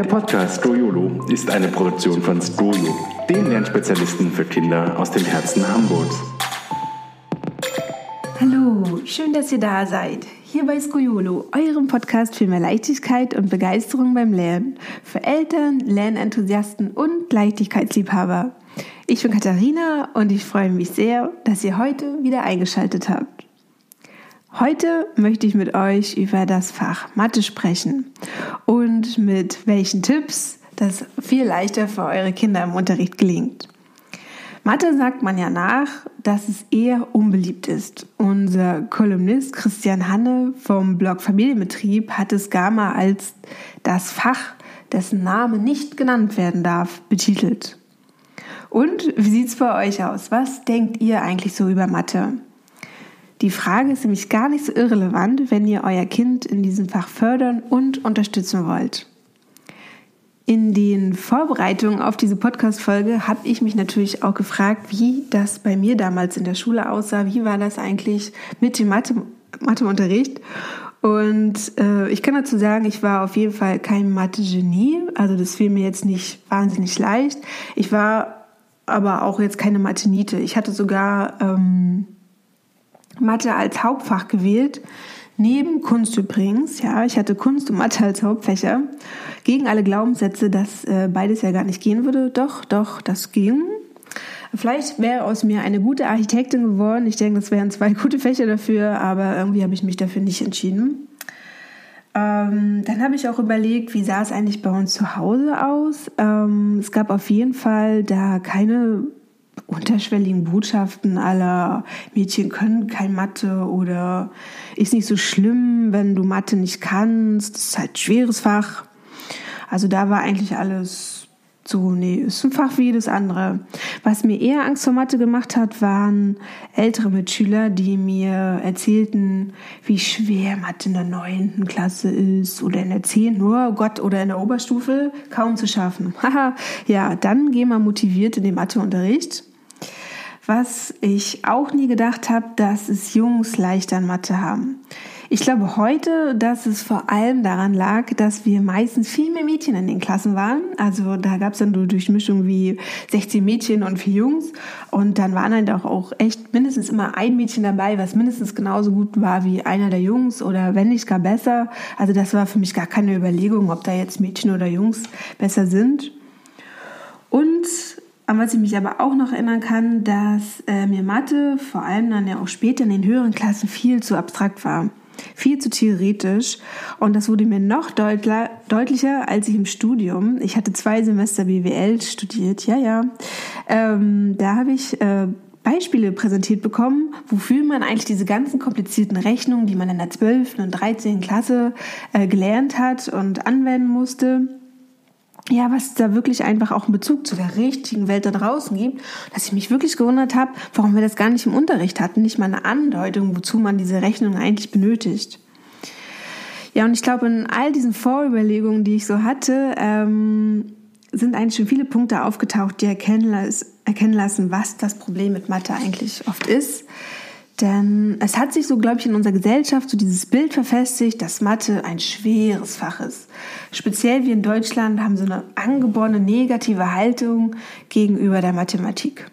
Der Podcast Stroyolo ist eine Produktion von Stroyo, den Lernspezialisten für Kinder aus dem Herzen Hamburgs. Hallo, schön, dass ihr da seid. Hier bei Skoyolo, eurem Podcast für mehr Leichtigkeit und Begeisterung beim Lernen. Für Eltern, Lernenthusiasten und Leichtigkeitsliebhaber. Ich bin Katharina und ich freue mich sehr, dass ihr heute wieder eingeschaltet habt. Heute möchte ich mit euch über das Fach Mathe sprechen und mit welchen Tipps das viel leichter für eure Kinder im Unterricht gelingt. Mathe sagt man ja nach, dass es eher unbeliebt ist. Unser Kolumnist Christian Hanne vom Blog Familienbetrieb hat es gar mal als das Fach, dessen Name nicht genannt werden darf, betitelt. Und wie sieht es bei euch aus? Was denkt ihr eigentlich so über Mathe? Die Frage ist nämlich gar nicht so irrelevant, wenn ihr euer Kind in diesem Fach fördern und unterstützen wollt. In den Vorbereitungen auf diese Podcast-Folge habe ich mich natürlich auch gefragt, wie das bei mir damals in der Schule aussah. Wie war das eigentlich mit dem Mathe, Matheunterricht? Und äh, ich kann dazu sagen, ich war auf jeden Fall kein Mathe-Genie. Also das fiel mir jetzt nicht wahnsinnig leicht. Ich war aber auch jetzt keine Mathe-Niete. Ich hatte sogar ähm, Mathe als Hauptfach gewählt. Neben Kunst übrigens, ja, ich hatte Kunst und Mathe als Hauptfächer. Gegen alle Glaubenssätze, dass äh, beides ja gar nicht gehen würde. Doch, doch, das ging. Vielleicht wäre aus mir eine gute Architektin geworden. Ich denke, das wären zwei gute Fächer dafür, aber irgendwie habe ich mich dafür nicht entschieden. Ähm, dann habe ich auch überlegt, wie sah es eigentlich bei uns zu Hause aus. Ähm, es gab auf jeden Fall da keine unterschwelligen Botschaften aller Mädchen können kein Mathe oder ist nicht so schlimm, wenn du Mathe nicht kannst, das ist halt ein schweres Fach. Also da war eigentlich alles so, nee, ist ein Fach wie jedes andere. Was mir eher Angst vor Mathe gemacht hat, waren ältere Mitschüler, die mir erzählten, wie schwer Mathe in der neunten Klasse ist oder in der zehnten, oh Gott, oder in der Oberstufe kaum zu schaffen. Haha, ja, dann geh mal motiviert in den Matheunterricht. Was ich auch nie gedacht habe, dass es Jungs leichter in Mathe haben. Ich glaube heute, dass es vor allem daran lag, dass wir meistens viel mehr Mädchen in den Klassen waren. Also da gab es dann so Durchmischung wie 16 Mädchen und vier Jungs. Und dann waren halt auch, auch echt mindestens immer ein Mädchen dabei, was mindestens genauso gut war wie einer der Jungs oder wenn nicht gar besser. Also das war für mich gar keine Überlegung, ob da jetzt Mädchen oder Jungs besser sind. Und an was ich mich aber auch noch erinnern kann, dass äh, mir Mathe vor allem dann ja auch später in den höheren Klassen viel zu abstrakt war viel zu theoretisch. Und das wurde mir noch deutlicher, als ich im Studium, ich hatte zwei Semester BWL studiert, ja, ja, ähm, da habe ich äh, Beispiele präsentiert bekommen, wofür man eigentlich diese ganzen komplizierten Rechnungen, die man in der 12. und 13. Klasse äh, gelernt hat und anwenden musste, ja, was da wirklich einfach auch einen Bezug zu der richtigen Welt da draußen gibt, dass ich mich wirklich gewundert habe, warum wir das gar nicht im Unterricht hatten, nicht mal eine Andeutung, wozu man diese Rechnung eigentlich benötigt. Ja, und ich glaube, in all diesen Vorüberlegungen, die ich so hatte, ähm, sind eigentlich schon viele Punkte aufgetaucht, die erkennen, erkennen lassen, was das Problem mit Mathe eigentlich oft ist. Denn es hat sich so, glaube ich, in unserer Gesellschaft so dieses Bild verfestigt, dass Mathe ein schweres Fach ist. Speziell wir in Deutschland haben so eine angeborene negative Haltung gegenüber der Mathematik.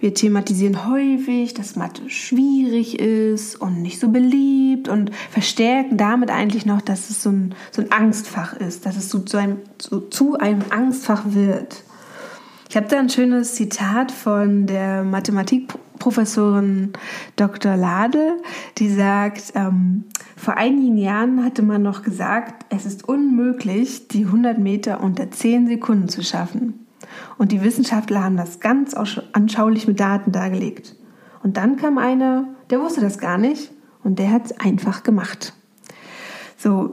Wir thematisieren häufig, dass Mathe schwierig ist und nicht so beliebt und verstärken damit eigentlich noch, dass es so ein, so ein Angstfach ist, dass es so zu einem, so zu einem Angstfach wird. Ich habe da ein schönes Zitat von der Mathematikprofessorin Dr. Lade, die sagt, ähm, vor einigen Jahren hatte man noch gesagt, es ist unmöglich, die 100 Meter unter 10 Sekunden zu schaffen. Und die Wissenschaftler haben das ganz anschaulich mit Daten dargelegt. Und dann kam einer, der wusste das gar nicht und der hat es einfach gemacht. So,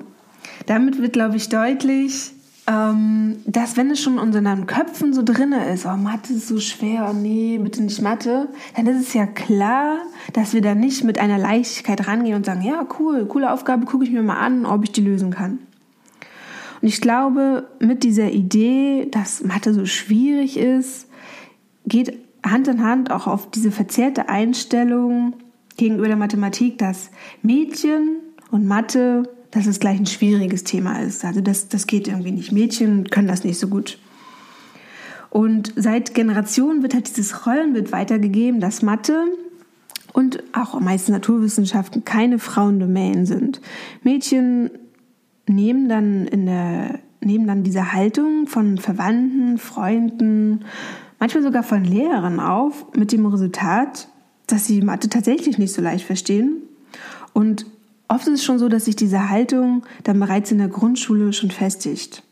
damit wird, glaube ich, deutlich, ähm, dass wenn es schon in unseren Köpfen so drin ist, oh, Mathe ist so schwer, oh nee, bitte nicht Mathe, dann ist es ja klar, dass wir da nicht mit einer Leichtigkeit rangehen und sagen, ja, cool, coole Aufgabe, gucke ich mir mal an, ob ich die lösen kann. Und ich glaube, mit dieser Idee, dass Mathe so schwierig ist, geht Hand in Hand auch auf diese verzerrte Einstellung gegenüber der Mathematik, dass Mädchen und Mathe dass es gleich ein schwieriges Thema ist. Also das, das geht irgendwie nicht. Mädchen können das nicht so gut. Und seit Generationen wird halt dieses Rollenbild weitergegeben, dass Mathe und auch meisten Naturwissenschaften keine Frauendomänen sind. Mädchen nehmen dann in der nehmen dann diese Haltung von Verwandten, Freunden, manchmal sogar von Lehrern auf, mit dem Resultat, dass sie Mathe tatsächlich nicht so leicht verstehen. Und oft ist es schon so, dass sich diese Haltung dann bereits in der Grundschule schon festigt.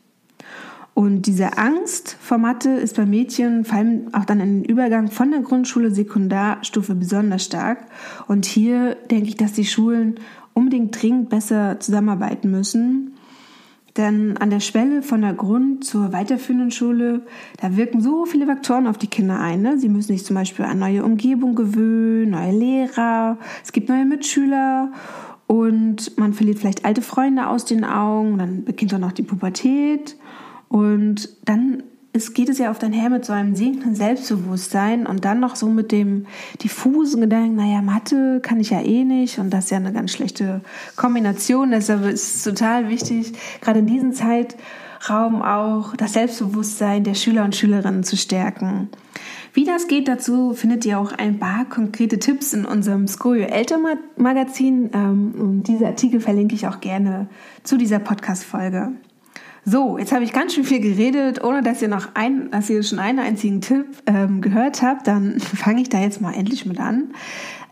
Und diese Angst vor Mathe ist bei Mädchen vor allem auch dann im Übergang von der Grundschule Sekundarstufe besonders stark. Und hier denke ich, dass die Schulen unbedingt dringend besser zusammenarbeiten müssen. Denn an der Schwelle von der Grund- zur weiterführenden Schule, da wirken so viele Faktoren auf die Kinder ein. Ne? Sie müssen sich zum Beispiel an neue Umgebung gewöhnen, neue Lehrer, es gibt neue Mitschüler und man verliert vielleicht alte Freunde aus den Augen, dann beginnt auch noch die Pubertät und dann es geht es ja oft einher mit so einem sinkenden Selbstbewusstsein und dann noch so mit dem diffusen Gedanken, naja, Mathe kann ich ja eh nicht und das ist ja eine ganz schlechte Kombination. Deshalb ist es total wichtig, gerade in diesem Zeitraum auch das Selbstbewusstsein der Schüler und Schülerinnen zu stärken. Wie das geht, dazu findet ihr auch ein paar konkrete Tipps in unserem Skojo Elternmagazin. Ähm, und diese Artikel verlinke ich auch gerne zu dieser Podcast-Folge. So, jetzt habe ich ganz schön viel geredet, ohne dass ihr noch ein, dass ihr schon einen einzigen Tipp ähm, gehört habt. Dann fange ich da jetzt mal endlich mit an.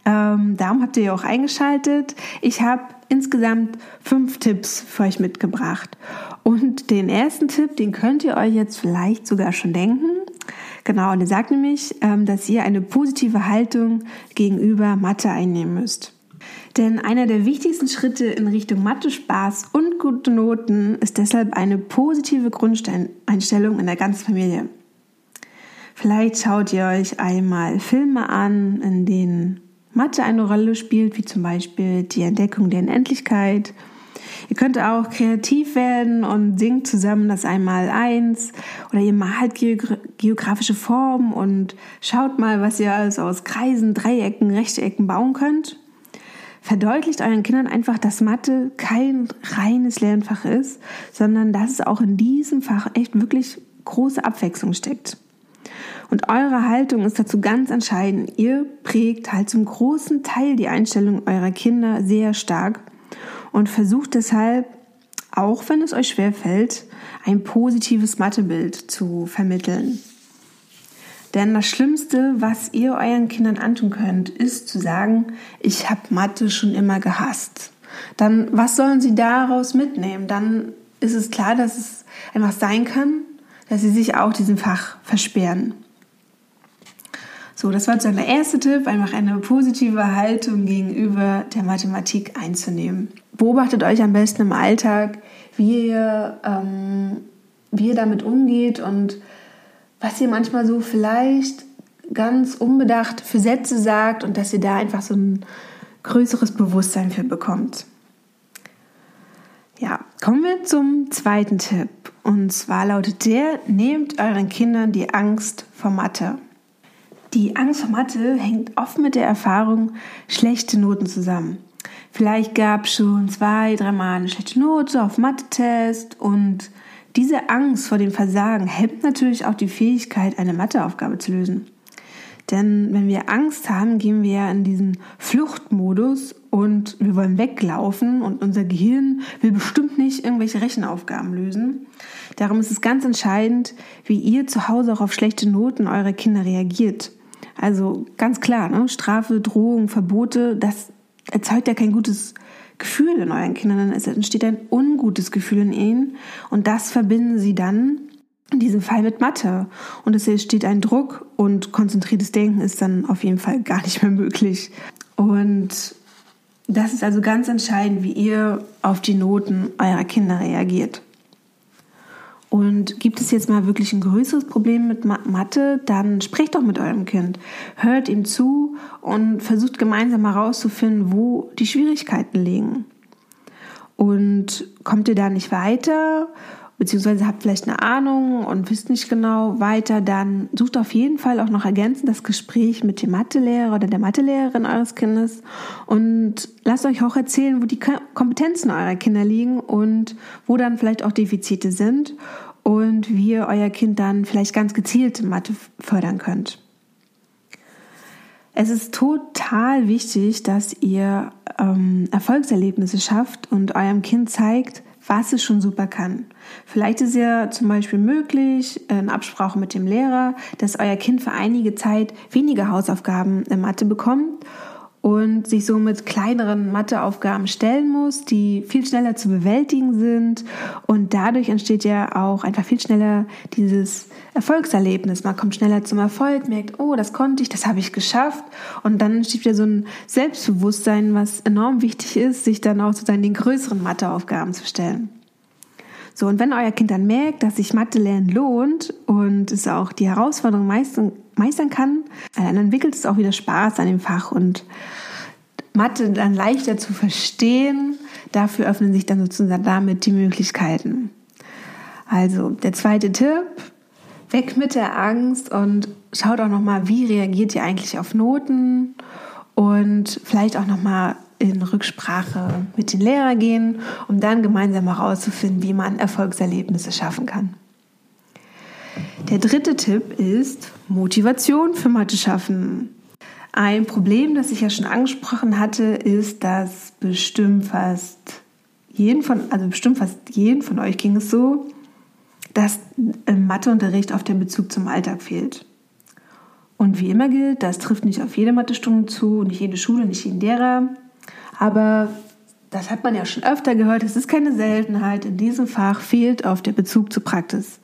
Ähm, darum habt ihr ja auch eingeschaltet. Ich habe insgesamt fünf Tipps für euch mitgebracht. Und den ersten Tipp, den könnt ihr euch jetzt vielleicht sogar schon denken. Genau, und der sagt nämlich, ähm, dass ihr eine positive Haltung gegenüber Mathe einnehmen müsst. Denn einer der wichtigsten Schritte in Richtung Mathe, Spaß und gute Noten ist deshalb eine positive Grundeinstellung in der ganzen Familie. Vielleicht schaut ihr euch einmal Filme an, in denen Mathe eine Rolle spielt, wie zum Beispiel die Entdeckung der Unendlichkeit. Ihr könnt auch kreativ werden und singt zusammen das einmal eins oder ihr malt geografische Formen und schaut mal, was ihr alles aus Kreisen, Dreiecken, Rechtecken bauen könnt verdeutlicht euren Kindern einfach, dass Mathe kein reines Lernfach ist, sondern dass es auch in diesem Fach echt wirklich große Abwechslung steckt. Und eure Haltung ist dazu ganz entscheidend. Ihr prägt halt zum großen Teil die Einstellung eurer Kinder sehr stark und versucht deshalb, auch wenn es euch schwer fällt, ein positives Mathebild zu vermitteln. Denn das Schlimmste, was ihr euren Kindern antun könnt, ist zu sagen, ich habe Mathe schon immer gehasst. Dann, was sollen sie daraus mitnehmen? Dann ist es klar, dass es einfach sein kann, dass sie sich auch diesem Fach versperren. So, das war der erste Tipp, einfach eine positive Haltung gegenüber der Mathematik einzunehmen. Beobachtet euch am besten im Alltag, wie ihr, ähm, wie ihr damit umgeht und was ihr manchmal so vielleicht ganz unbedacht für Sätze sagt und dass ihr da einfach so ein größeres Bewusstsein für bekommt. Ja, kommen wir zum zweiten Tipp. Und zwar lautet der, nehmt euren Kindern die Angst vor Mathe. Die Angst vor Mathe hängt oft mit der Erfahrung schlechte Noten zusammen. Vielleicht gab es schon zwei, dreimal eine schlechte Note auf Mathe-Test und diese Angst vor dem Versagen hemmt natürlich auch die Fähigkeit, eine Matheaufgabe zu lösen. Denn wenn wir Angst haben, gehen wir ja in diesen Fluchtmodus und wir wollen weglaufen und unser Gehirn will bestimmt nicht irgendwelche Rechenaufgaben lösen. Darum ist es ganz entscheidend, wie ihr zu Hause auch auf schlechte Noten eurer Kinder reagiert. Also ganz klar, ne? Strafe, Drohung, Verbote, das erzeugt ja kein gutes Gefühl in euren Kindern, es entsteht ein ungutes Gefühl in ihnen und das verbinden sie dann in diesem Fall mit Mathe und es entsteht ein Druck und konzentriertes Denken ist dann auf jeden Fall gar nicht mehr möglich. Und das ist also ganz entscheidend, wie ihr auf die Noten eurer Kinder reagiert. Und gibt es jetzt mal wirklich ein größeres Problem mit Mathe, dann sprecht doch mit eurem Kind. Hört ihm zu und versucht gemeinsam herauszufinden, wo die Schwierigkeiten liegen. Und kommt ihr da nicht weiter, beziehungsweise habt vielleicht eine Ahnung und wisst nicht genau weiter, dann sucht auf jeden Fall auch noch ergänzend das Gespräch mit dem Mathelehrer oder der Mathelehrerin eures Kindes und lasst euch auch erzählen, wo die Kompetenzen eurer Kinder liegen und wo dann vielleicht auch Defizite sind und wie ihr euer Kind dann vielleicht ganz gezielt Mathe fördern könnt. Es ist total wichtig, dass ihr ähm, Erfolgserlebnisse schafft und eurem Kind zeigt, was es schon super kann. Vielleicht ist ja zum Beispiel möglich, in Absprache mit dem Lehrer, dass euer Kind für einige Zeit weniger Hausaufgaben in Mathe bekommt und sich somit kleineren Matheaufgaben stellen muss, die viel schneller zu bewältigen sind. Und dadurch entsteht ja auch einfach viel schneller dieses Erfolgserlebnis. Man kommt schneller zum Erfolg, merkt, oh, das konnte ich, das habe ich geschafft. Und dann entsteht wieder so ein Selbstbewusstsein, was enorm wichtig ist, sich dann auch sozusagen den größeren Matheaufgaben zu stellen. So, und wenn euer Kind dann merkt, dass sich Mathe lernen lohnt und es auch die Herausforderung meistern, meistern kann, äh, dann entwickelt es auch wieder Spaß an dem Fach und Mathe dann leichter zu verstehen. Dafür öffnen sich dann sozusagen damit die Möglichkeiten. Also der zweite Tipp, weg mit der Angst und schaut auch nochmal, wie reagiert ihr eigentlich auf Noten und vielleicht auch nochmal in Rücksprache mit den Lehrern gehen, um dann gemeinsam herauszufinden, wie man Erfolgserlebnisse schaffen kann. Der dritte Tipp ist Motivation für Mathe schaffen. Ein Problem, das ich ja schon angesprochen hatte, ist, dass bestimmt fast jeden von, also bestimmt fast jeden von euch ging es so, dass im Matheunterricht auf den Bezug zum Alltag fehlt. Und wie immer gilt, das trifft nicht auf jede Mathestunde zu, nicht jede Schule, nicht jeden Lehrer. Aber das hat man ja schon öfter gehört, es ist keine Seltenheit. In diesem Fach fehlt auf der Bezug zur Praxis.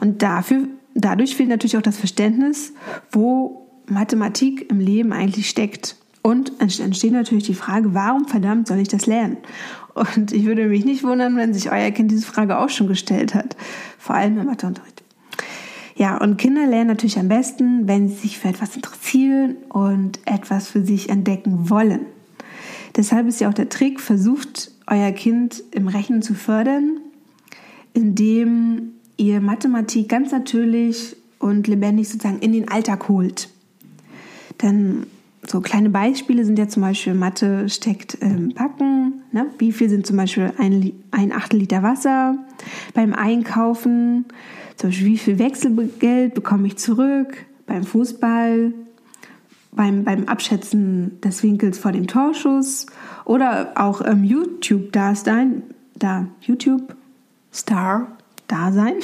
Und dafür, dadurch fehlt natürlich auch das Verständnis, wo Mathematik im Leben eigentlich steckt. Und entsteht natürlich die Frage, warum verdammt soll ich das lernen? Und ich würde mich nicht wundern, wenn sich euer Kind diese Frage auch schon gestellt hat. Vor allem im Matheunterricht. Ja, und Kinder lernen natürlich am besten, wenn sie sich für etwas interessieren und etwas für sich entdecken wollen. Deshalb ist ja auch der Trick, versucht euer Kind im Rechnen zu fördern, indem ihr Mathematik ganz natürlich und lebendig sozusagen in den Alltag holt. Denn so kleine Beispiele sind ja zum Beispiel, Mathe steckt im Backen. Ne? Wie viel sind zum Beispiel ein, ein Achtel Liter Wasser? Beim Einkaufen, zum Beispiel, wie viel Wechselgeld bekomme ich zurück? Beim Fußball, beim, beim Abschätzen des Winkels vor dem Torschuss oder auch im YouTube-Dasein, da YouTube-Star Dasein.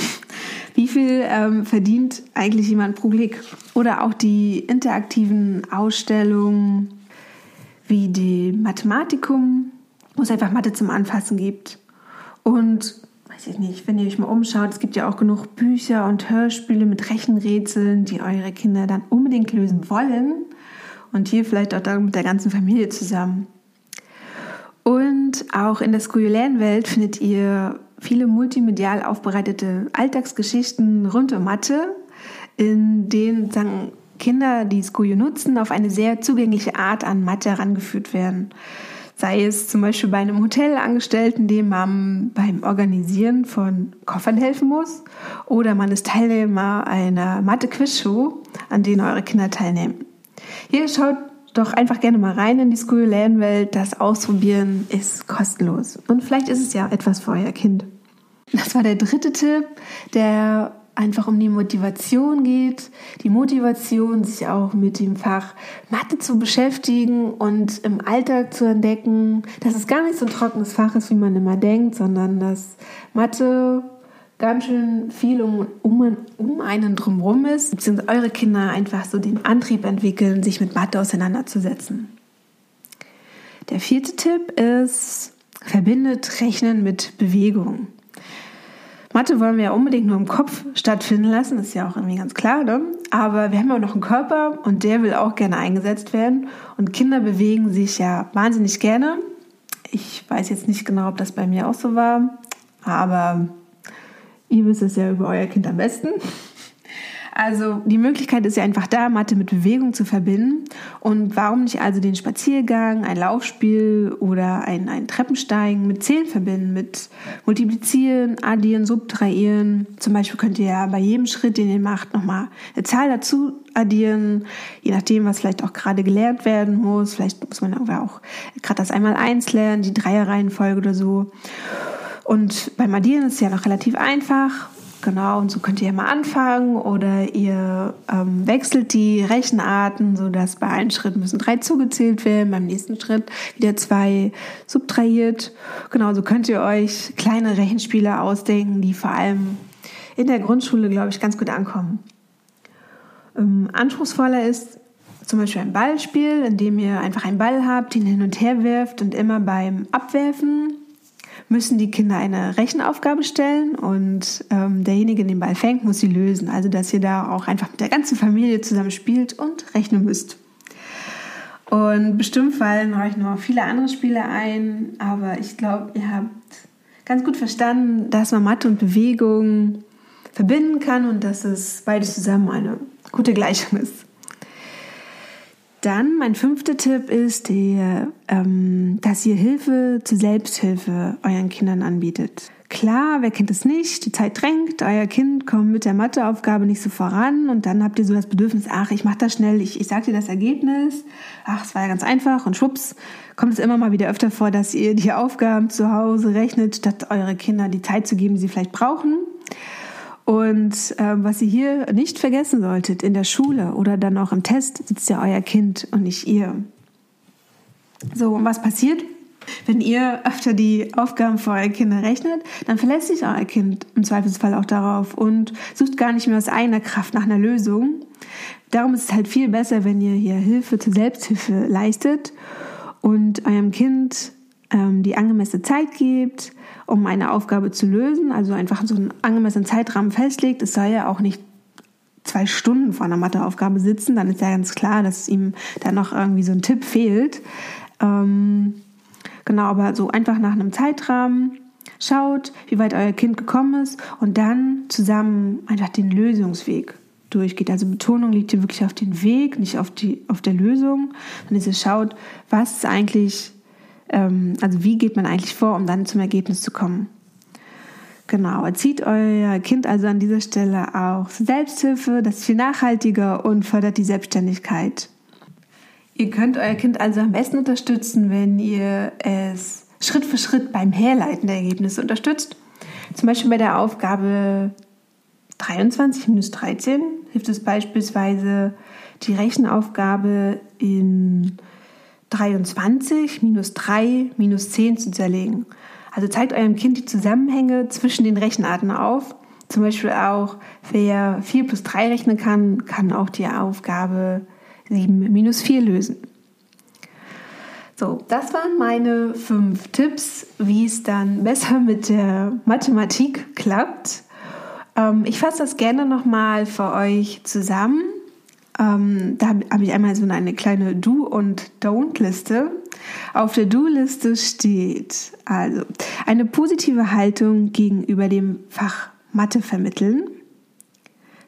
Wie viel ähm, verdient eigentlich jemand pro Klick? Oder auch die interaktiven Ausstellungen wie die Mathematikum, wo es einfach Mathe zum Anfassen gibt. Und weiß ich nicht, wenn ihr euch mal umschaut, es gibt ja auch genug Bücher und Hörspiele mit Rechenrätseln, die eure Kinder dann unbedingt lösen wollen und hier vielleicht auch dann mit der ganzen Familie zusammen. Und auch in der skurrilen Welt findet ihr viele multimedial aufbereitete Alltagsgeschichten rund um Mathe, in denen sagen, Kinder, die Skujo nutzen, auf eine sehr zugängliche Art an Mathe herangeführt werden. Sei es zum Beispiel bei einem Hotelangestellten, dem man beim Organisieren von Koffern helfen muss, oder man ist Teilnehmer einer Mathe-Quiz-Show, an denen eure Kinder teilnehmen. Hier schaut doch einfach gerne mal rein in die School Welt. Das Ausprobieren ist kostenlos. Und vielleicht ist es ja etwas für euer Kind. Das war der dritte Tipp, der einfach um die Motivation geht. Die Motivation, sich auch mit dem Fach Mathe zu beschäftigen und im Alltag zu entdecken, dass es gar nicht so ein trockenes Fach ist, wie man immer denkt, sondern dass Mathe ganz schön viel um, um, um einen drumherum ist, beziehungsweise eure Kinder einfach so den Antrieb entwickeln, sich mit Mathe auseinanderzusetzen. Der vierte Tipp ist, verbindet Rechnen mit Bewegung. Mathe wollen wir ja unbedingt nur im Kopf stattfinden lassen, ist ja auch irgendwie ganz klar, ne? Aber wir haben ja auch noch einen Körper und der will auch gerne eingesetzt werden. Und Kinder bewegen sich ja wahnsinnig gerne. Ich weiß jetzt nicht genau, ob das bei mir auch so war, aber Ihr wisst es ja über euer Kind am besten. Also die Möglichkeit ist ja einfach da, Mathe mit Bewegung zu verbinden. Und warum nicht also den Spaziergang, ein Laufspiel oder ein, ein Treppensteigen mit Zählen verbinden, mit Multiplizieren, Addieren, Subtrahieren. Zum Beispiel könnt ihr ja bei jedem Schritt, den ihr macht, nochmal eine Zahl dazu addieren, je nachdem, was vielleicht auch gerade gelernt werden muss. Vielleicht muss man auch gerade das einmal eins lernen, die Dreierreihenfolge oder so. Und beim Addieren ist es ja noch relativ einfach. Genau, und so könnt ihr ja mal anfangen oder ihr ähm, wechselt die Rechenarten, sodass bei einem Schritt müssen drei zugezählt werden, beim nächsten Schritt wieder zwei subtrahiert. Genau, so könnt ihr euch kleine Rechenspiele ausdenken, die vor allem in der Grundschule, glaube ich, ganz gut ankommen. Ähm, anspruchsvoller ist zum Beispiel ein Ballspiel, in dem ihr einfach einen Ball habt, den hin und her wirft und immer beim Abwerfen müssen die Kinder eine Rechenaufgabe stellen und ähm, derjenige, den Ball fängt, muss sie lösen. Also dass ihr da auch einfach mit der ganzen Familie zusammen spielt und rechnen müsst. Und bestimmt fallen euch noch viele andere Spiele ein, aber ich glaube, ihr habt ganz gut verstanden, dass man Mathe und Bewegung verbinden kann und dass es beides zusammen eine gute Gleichung ist. Dann mein fünfter Tipp ist, der, ähm, dass ihr Hilfe zur Selbsthilfe euren Kindern anbietet. Klar, wer kennt es nicht? Die Zeit drängt, euer Kind kommt mit der Matheaufgabe nicht so voran und dann habt ihr so das Bedürfnis, ach, ich mache das schnell, ich, ich sag dir das Ergebnis. Ach, es war ja ganz einfach und schwupps, kommt es immer mal wieder öfter vor, dass ihr die Aufgaben zu Hause rechnet, statt eure Kinder die Zeit zu geben, die sie vielleicht brauchen. Und äh, was ihr hier nicht vergessen solltet, in der Schule oder dann auch im Test sitzt ja euer Kind und nicht ihr. So, und was passiert? Wenn ihr öfter die Aufgaben für eure Kinder rechnet, dann verlässt sich euer Kind im Zweifelsfall auch darauf und sucht gar nicht mehr aus eigener Kraft nach einer Lösung. Darum ist es halt viel besser, wenn ihr hier Hilfe zur Selbsthilfe leistet und eurem Kind ähm, die angemessene Zeit gebt, um eine Aufgabe zu lösen, also einfach so einen angemessenen Zeitrahmen festlegt. Es soll ja auch nicht zwei Stunden vor einer Matheaufgabe sitzen, dann ist ja ganz klar, dass ihm da noch irgendwie so ein Tipp fehlt. Ähm, genau, aber so einfach nach einem Zeitrahmen schaut, wie weit euer Kind gekommen ist und dann zusammen einfach den Lösungsweg durchgeht. Also Betonung liegt hier wirklich auf den Weg, nicht auf, die, auf der Lösung. Und ihr schaut, was ist eigentlich also wie geht man eigentlich vor, um dann zum Ergebnis zu kommen. Genau, erzieht euer Kind also an dieser Stelle auch Selbsthilfe, das ist viel nachhaltiger und fördert die Selbstständigkeit. Ihr könnt euer Kind also am besten unterstützen, wenn ihr es Schritt für Schritt beim Herleiten der Ergebnisse unterstützt. Zum Beispiel bei der Aufgabe 23 minus 13 hilft es beispielsweise, die Rechenaufgabe in 23 minus 3 minus 10 zu zerlegen. Also zeigt eurem Kind die Zusammenhänge zwischen den Rechenarten auf. Zum Beispiel auch, wer 4 plus 3 rechnen kann, kann auch die Aufgabe 7 minus 4 lösen. So, das waren meine fünf Tipps, wie es dann besser mit der Mathematik klappt. Ähm, ich fasse das gerne nochmal für euch zusammen. Ähm, da habe ich einmal so eine kleine Do- und Don't-Liste. Auf der Do-Liste steht also eine positive Haltung gegenüber dem Fach Mathe vermitteln.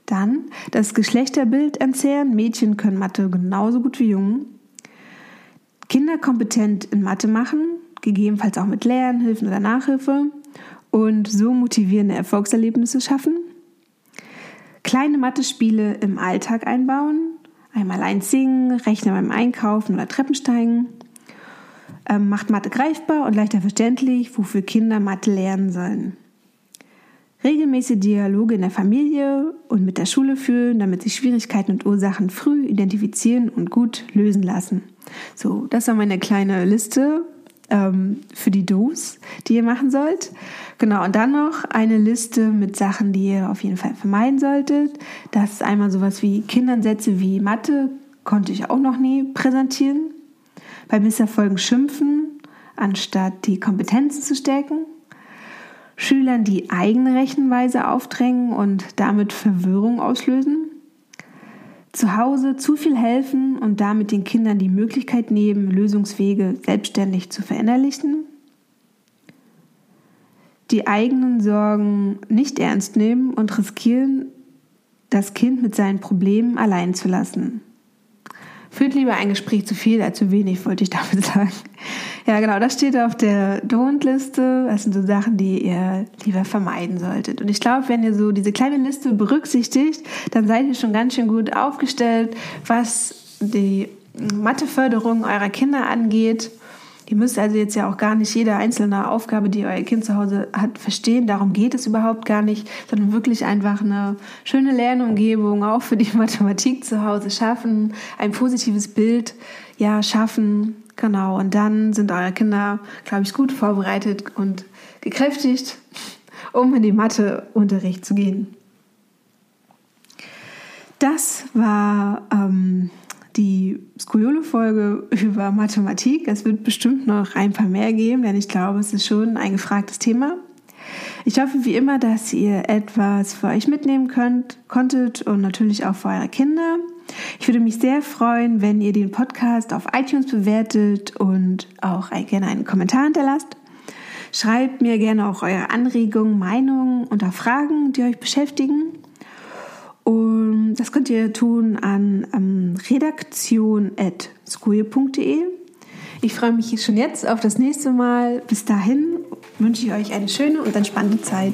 Dann das Geschlechterbild entzerren. Mädchen können Mathe genauso gut wie Jungen. Kinder kompetent in Mathe machen, gegebenenfalls auch mit Lernhilfen oder Nachhilfe und so motivierende Erfolgserlebnisse schaffen kleine Mathe-Spiele im Alltag einbauen. Einmal eins singen, rechnen beim Einkaufen oder Treppensteigen. Ähm, macht Mathe greifbar und leichter verständlich, wofür Kinder Mathe lernen sollen. Regelmäßige Dialoge in der Familie und mit der Schule führen, damit sich Schwierigkeiten und Ursachen früh identifizieren und gut lösen lassen. So, das war meine kleine Liste ähm, für die Dos, die ihr machen sollt. Genau, und dann noch eine Liste mit Sachen, die ihr auf jeden Fall vermeiden solltet. Das ist einmal sowas wie Kindernsätze wie Mathe, konnte ich auch noch nie präsentieren. Bei Misserfolgen schimpfen, anstatt die Kompetenzen zu stärken. Schülern die eigene Rechenweise aufdrängen und damit Verwirrung auslösen zu Hause zu viel helfen und damit den Kindern die Möglichkeit nehmen, Lösungswege selbstständig zu verinnerlichen. Die eigenen Sorgen nicht ernst nehmen und riskieren, das Kind mit seinen Problemen allein zu lassen. Führt lieber ein Gespräch zu viel als zu wenig, wollte ich damit sagen. Ja, genau, das steht auf der Don't-Liste. Das sind so Sachen, die ihr lieber vermeiden solltet. Und ich glaube, wenn ihr so diese kleine Liste berücksichtigt, dann seid ihr schon ganz schön gut aufgestellt, was die Matheförderung eurer Kinder angeht. Ihr müsst also jetzt ja auch gar nicht jede einzelne Aufgabe, die euer Kind zu Hause hat, verstehen. Darum geht es überhaupt gar nicht, sondern wirklich einfach eine schöne Lernumgebung auch für die Mathematik zu Hause schaffen, ein positives Bild ja schaffen. Genau. Und dann sind eure Kinder, glaube ich, gut vorbereitet und gekräftigt, um in die Matheunterricht zu gehen. Das war ähm, die Skoliole-Folge über Mathematik. Es wird bestimmt noch ein paar mehr geben, denn ich glaube, es ist schon ein gefragtes Thema. Ich hoffe wie immer, dass ihr etwas für euch mitnehmen könnt, konntet und natürlich auch für eure Kinder. Ich würde mich sehr freuen, wenn ihr den Podcast auf iTunes bewertet und auch gerne einen Kommentar hinterlasst. Schreibt mir gerne auch eure Anregungen, Meinungen auch Fragen, die euch beschäftigen. Und das könnt ihr tun an ähm, redaktion.skuje.de. Ich freue mich schon jetzt auf das nächste Mal. Bis dahin wünsche ich euch eine schöne und entspannte Zeit.